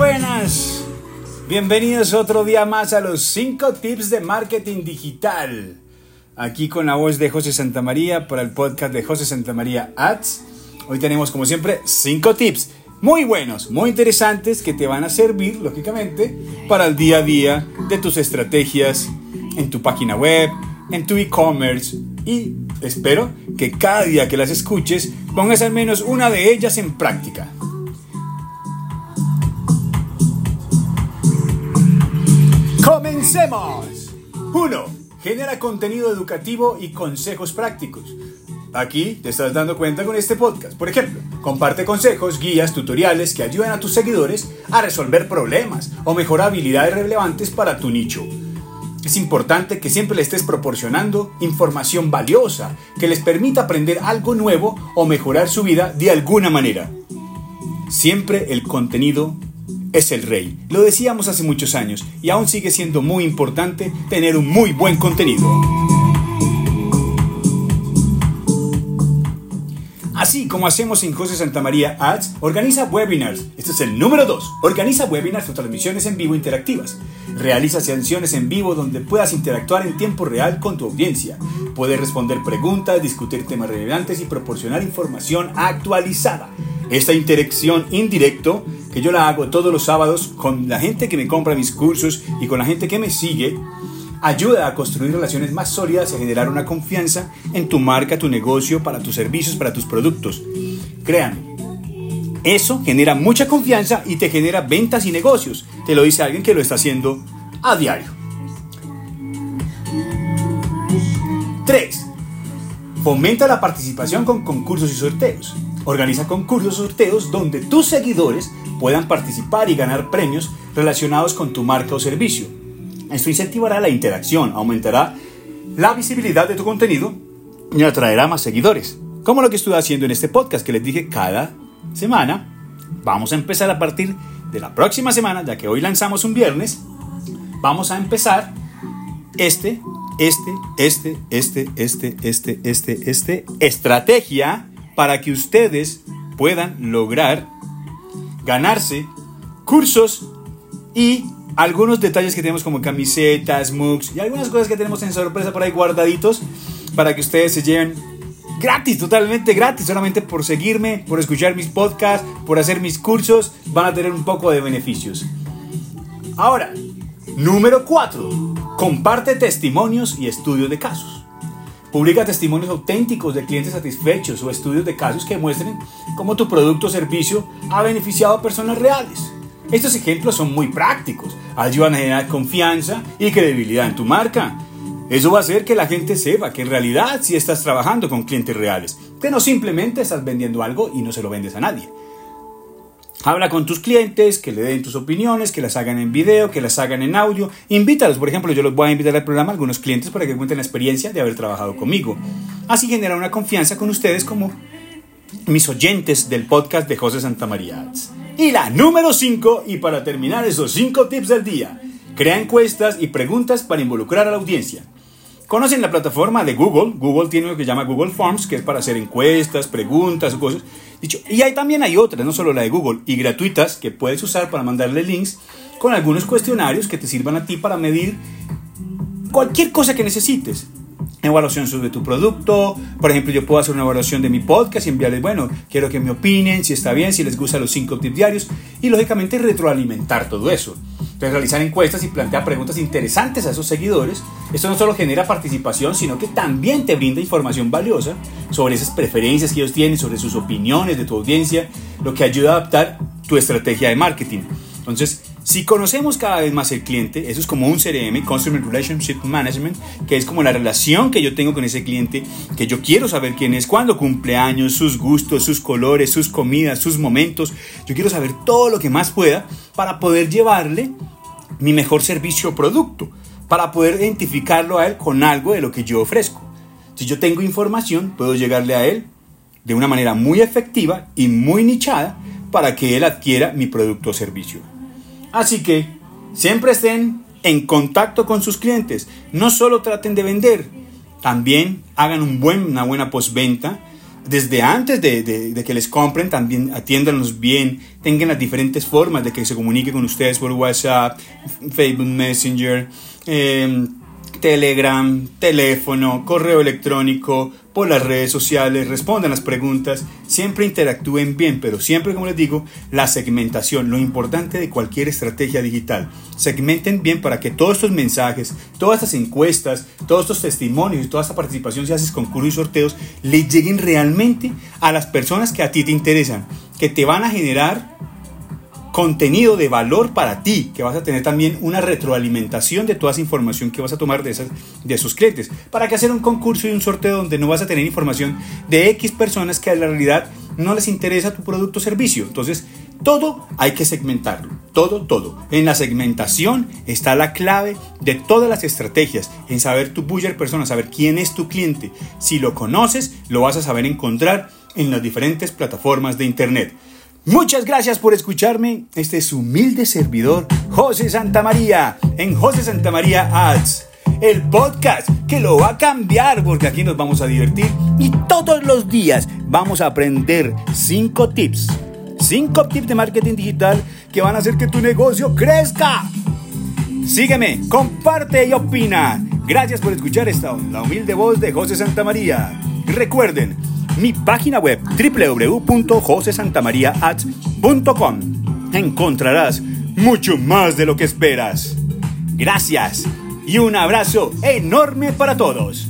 buenas. Bienvenidos otro día más a los 5 tips de marketing digital. Aquí con la voz de José Santamaría para el podcast de José Santamaría Ads. Hoy tenemos como siempre 5 tips muy buenos, muy interesantes que te van a servir, lógicamente, para el día a día de tus estrategias en tu página web, en tu e-commerce y espero que cada día que las escuches pongas al menos una de ellas en práctica. ¡Comencemos! 1. Genera contenido educativo y consejos prácticos. Aquí te estás dando cuenta con este podcast. Por ejemplo, comparte consejos, guías, tutoriales que ayuden a tus seguidores a resolver problemas o mejorar habilidades relevantes para tu nicho. Es importante que siempre le estés proporcionando información valiosa que les permita aprender algo nuevo o mejorar su vida de alguna manera. Siempre el contenido es el rey. Lo decíamos hace muchos años y aún sigue siendo muy importante tener un muy buen contenido. Así como hacemos en José Santa María Ads, organiza webinars. Este es el número 2. Organiza webinars o transmisiones en vivo interactivas. Realiza sesiones en vivo donde puedas interactuar en tiempo real con tu audiencia. Puedes responder preguntas, discutir temas relevantes y proporcionar información actualizada. Esta interacción indirecto, que yo la hago todos los sábados con la gente que me compra mis cursos y con la gente que me sigue, ayuda a construir relaciones más sólidas y a generar una confianza en tu marca, tu negocio, para tus servicios, para tus productos. Créanme, eso genera mucha confianza y te genera ventas y negocios. Te lo dice alguien que lo está haciendo a diario. 3. Fomenta la participación con concursos y sorteos. Organiza concursos y sorteos donde tus seguidores puedan participar y ganar premios relacionados con tu marca o servicio. Esto incentivará la interacción, aumentará la visibilidad de tu contenido y atraerá más seguidores. Como lo que estuve haciendo en este podcast que les dije cada semana. Vamos a empezar a partir de la próxima semana, ya que hoy lanzamos un viernes. Vamos a empezar este, este, este, este, este, este, este, este, estrategia para que ustedes puedan lograr ganarse cursos y algunos detalles que tenemos como camisetas, mugs y algunas cosas que tenemos en sorpresa por ahí guardaditos para que ustedes se lleven gratis, totalmente gratis, solamente por seguirme, por escuchar mis podcasts, por hacer mis cursos, van a tener un poco de beneficios. Ahora, número 4. Comparte testimonios y estudios de casos. Publica testimonios auténticos de clientes satisfechos o estudios de casos que muestren cómo tu producto o servicio ha beneficiado a personas reales. Estos ejemplos son muy prácticos, ayudan a generar confianza y credibilidad en tu marca. Eso va a hacer que la gente sepa que en realidad sí estás trabajando con clientes reales, que no simplemente estás vendiendo algo y no se lo vendes a nadie. Habla con tus clientes, que le den tus opiniones, que las hagan en video, que las hagan en audio. Invítalos, por ejemplo, yo los voy a invitar al programa a algunos clientes para que cuenten la experiencia de haber trabajado conmigo. Así genera una confianza con ustedes como mis oyentes del podcast de José Santamaría. Y la número 5, y para terminar esos 5 tips del día, crea encuestas y preguntas para involucrar a la audiencia. ¿Conocen la plataforma de Google? Google tiene lo que llama Google Forms, que es para hacer encuestas, preguntas cosas. Y ahí también hay otras, no solo la de Google, y gratuitas que puedes usar para mandarle links con algunos cuestionarios que te sirvan a ti para medir cualquier cosa que necesites evaluación sobre tu producto. Por ejemplo, yo puedo hacer una evaluación de mi podcast y enviarles, bueno, quiero que me opinen, si está bien, si les gustan los 5 tips diarios y lógicamente retroalimentar todo eso. Entonces, realizar encuestas y plantear preguntas interesantes a esos seguidores. Esto no solo genera participación, sino que también te brinda información valiosa sobre esas preferencias que ellos tienen, sobre sus opiniones de tu audiencia, lo que ayuda a adaptar tu estrategia de marketing. Entonces, si conocemos cada vez más el cliente, eso es como un CRM, Customer Relationship Management, que es como la relación que yo tengo con ese cliente, que yo quiero saber quién es, cuándo cumple años, sus gustos, sus colores, sus comidas, sus momentos. Yo quiero saber todo lo que más pueda para poder llevarle mi mejor servicio o producto, para poder identificarlo a él con algo de lo que yo ofrezco. Si yo tengo información, puedo llegarle a él de una manera muy efectiva y muy nichada para que él adquiera mi producto o servicio. Así que siempre estén en contacto con sus clientes. No solo traten de vender, también hagan un buen, una buena postventa. Desde antes de, que les compren, también atiéndanlos bien, tengan las diferentes formas de que se comunique con ustedes por WhatsApp, Facebook Messenger, em, Telegram, teléfono, correo electrónico, por las redes sociales, respondan las preguntas, siempre interactúen bien, pero siempre, como les digo, la segmentación, lo importante de cualquier estrategia digital. Segmenten bien para que todos estos mensajes, todas estas encuestas, todos estos testimonios y toda esta participación, si haces concursos y sorteos, le lleguen realmente a las personas que a ti te interesan, que te van a generar contenido de valor para ti, que vas a tener también una retroalimentación de toda esa información que vas a tomar de, esas, de esos clientes. ¿Para que hacer un concurso y un sorteo donde no vas a tener información de X personas que en la realidad no les interesa tu producto o servicio? Entonces, todo hay que segmentarlo, todo, todo. En la segmentación está la clave de todas las estrategias, en saber tu buyer persona, saber quién es tu cliente. Si lo conoces, lo vas a saber encontrar en las diferentes plataformas de Internet. Muchas gracias por escucharme. Este es humilde servidor, José Santamaría, en José Santamaría Ads, el podcast que lo va a cambiar porque aquí nos vamos a divertir y todos los días vamos a aprender 5 tips. 5 tips de marketing digital que van a hacer que tu negocio crezca. Sígueme, comparte y opina. Gracias por escuchar esta la humilde voz de José Santamaría. Recuerden, mi página web www.josesantamariaads.com. Encontrarás mucho más de lo que esperas. Gracias y un abrazo enorme para todos.